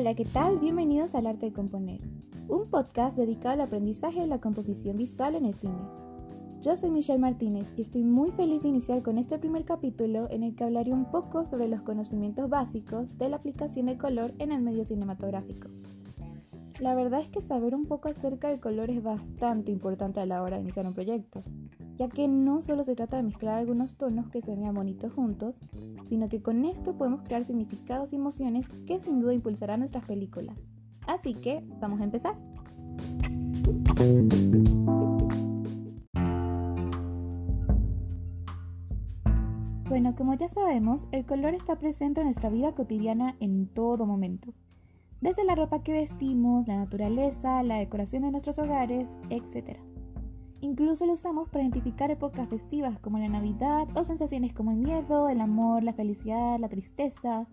Hola, ¿qué tal? Bienvenidos al Arte de Componer, un podcast dedicado al aprendizaje de la composición visual en el cine. Yo soy Michelle Martínez y estoy muy feliz de iniciar con este primer capítulo en el que hablaré un poco sobre los conocimientos básicos de la aplicación de color en el medio cinematográfico. La verdad es que saber un poco acerca del color es bastante importante a la hora de iniciar un proyecto, ya que no solo se trata de mezclar algunos tonos que se vean bonitos juntos, sino que con esto podemos crear significados y emociones que sin duda impulsarán nuestras películas. Así que, vamos a empezar. Bueno, como ya sabemos, el color está presente en nuestra vida cotidiana en todo momento. Desde la ropa que vestimos, la naturaleza, la decoración de nuestros hogares, etc. Incluso lo usamos para identificar épocas festivas como la Navidad o sensaciones como el miedo, el amor, la felicidad, la tristeza.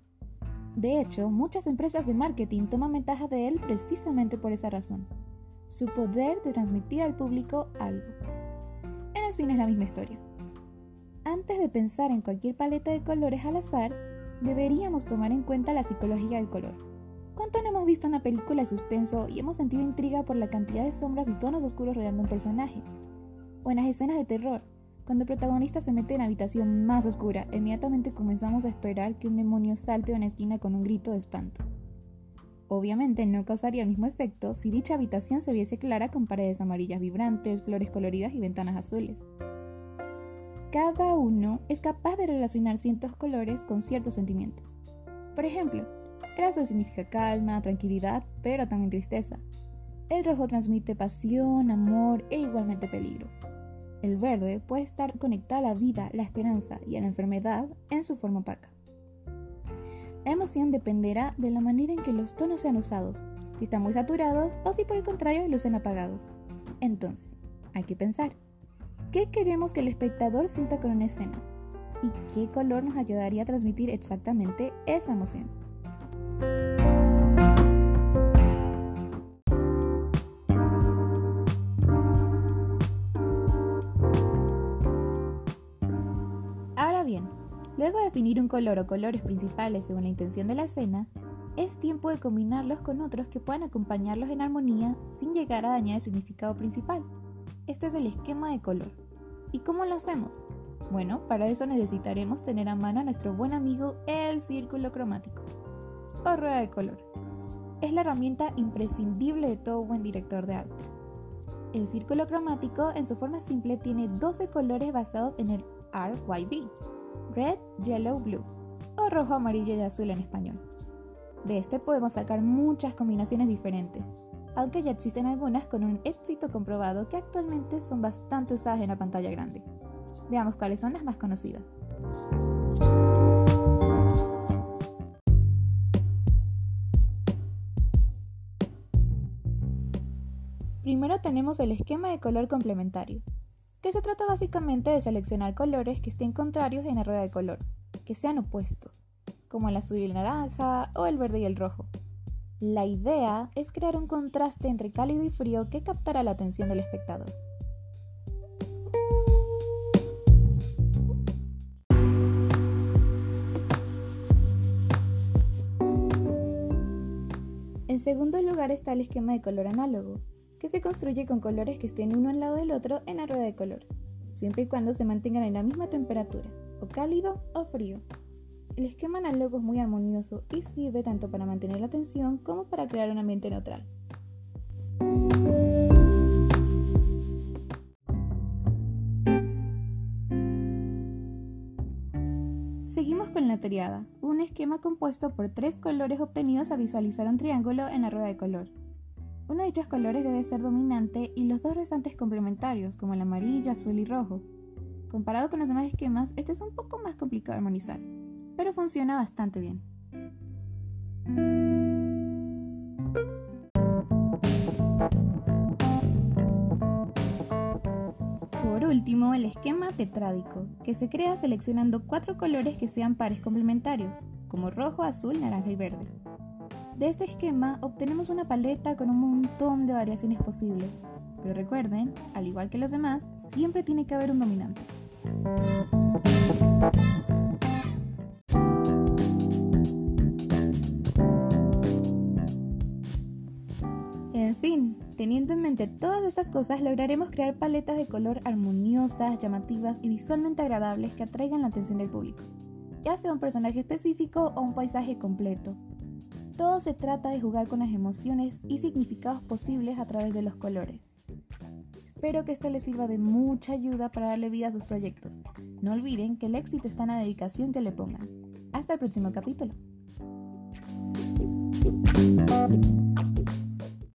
De hecho, muchas empresas de marketing toman ventaja de él precisamente por esa razón, su poder de transmitir al público algo. En el cine es la misma historia. Antes de pensar en cualquier paleta de colores al azar, deberíamos tomar en cuenta la psicología del color. ¿Cuánto no hemos visto una película de suspenso y hemos sentido intriga por la cantidad de sombras y tonos oscuros rodeando un personaje? O en las escenas de terror, cuando el protagonista se mete en la habitación más oscura, inmediatamente comenzamos a esperar que un demonio salte de una esquina con un grito de espanto. Obviamente no causaría el mismo efecto si dicha habitación se viese clara con paredes amarillas vibrantes, flores coloridas y ventanas azules. Cada uno es capaz de relacionar ciertos colores con ciertos sentimientos. Por ejemplo, el azul significa calma, tranquilidad, pero también tristeza. El rojo transmite pasión, amor e igualmente peligro. El verde puede estar conectado a la vida, la esperanza y a la enfermedad en su forma opaca. La emoción dependerá de la manera en que los tonos sean usados, si están muy saturados o si por el contrario lucen apagados. Entonces, hay que pensar, ¿qué queremos que el espectador sienta con una escena? ¿Y qué color nos ayudaría a transmitir exactamente esa emoción? Luego de definir un color o colores principales según la intención de la escena, es tiempo de combinarlos con otros que puedan acompañarlos en armonía sin llegar a dañar el significado principal. Este es el esquema de color. ¿Y cómo lo hacemos? Bueno, para eso necesitaremos tener a mano a nuestro buen amigo el círculo cromático o rueda de color. Es la herramienta imprescindible de todo buen director de arte. El círculo cromático en su forma simple tiene 12 colores basados en el RYB, Red, Yellow, Blue, o rojo, amarillo y azul en español. De este podemos sacar muchas combinaciones diferentes, aunque ya existen algunas con un éxito comprobado que actualmente son bastante usadas en la pantalla grande. Veamos cuáles son las más conocidas. Primero tenemos el esquema de color complementario, que se trata básicamente de seleccionar colores que estén contrarios en la rueda de color, que sean opuestos, como el azul y el naranja o el verde y el rojo. La idea es crear un contraste entre cálido y frío que captará la atención del espectador. En segundo lugar está el esquema de color análogo, que se construye con colores que estén uno al lado del otro en la rueda de color, siempre y cuando se mantengan en la misma temperatura, o cálido o frío. El esquema análogo es muy armonioso y sirve tanto para mantener la tensión como para crear un ambiente neutral. Seguimos con la triada, un esquema compuesto por tres colores obtenidos a visualizar un triángulo en la rueda de color. Uno de dichos colores debe ser dominante y los dos restantes complementarios, como el amarillo, azul y rojo. Comparado con los demás esquemas, este es un poco más complicado de armonizar, pero funciona bastante bien. Por último, el esquema tetrádico, que se crea seleccionando cuatro colores que sean pares complementarios, como rojo, azul, naranja y verde. De este esquema obtenemos una paleta con un montón de variaciones posibles, pero recuerden, al igual que los demás, siempre tiene que haber un dominante. En fin, teniendo en mente todas estas cosas, lograremos crear paletas de color armoniosas, llamativas y visualmente agradables que atraigan la atención del público, ya sea un personaje específico o un paisaje completo. Todo se trata de jugar con las emociones y significados posibles a través de los colores. Espero que esto les sirva de mucha ayuda para darle vida a sus proyectos. No olviden que el éxito está en la dedicación que le pongan. Hasta el próximo capítulo.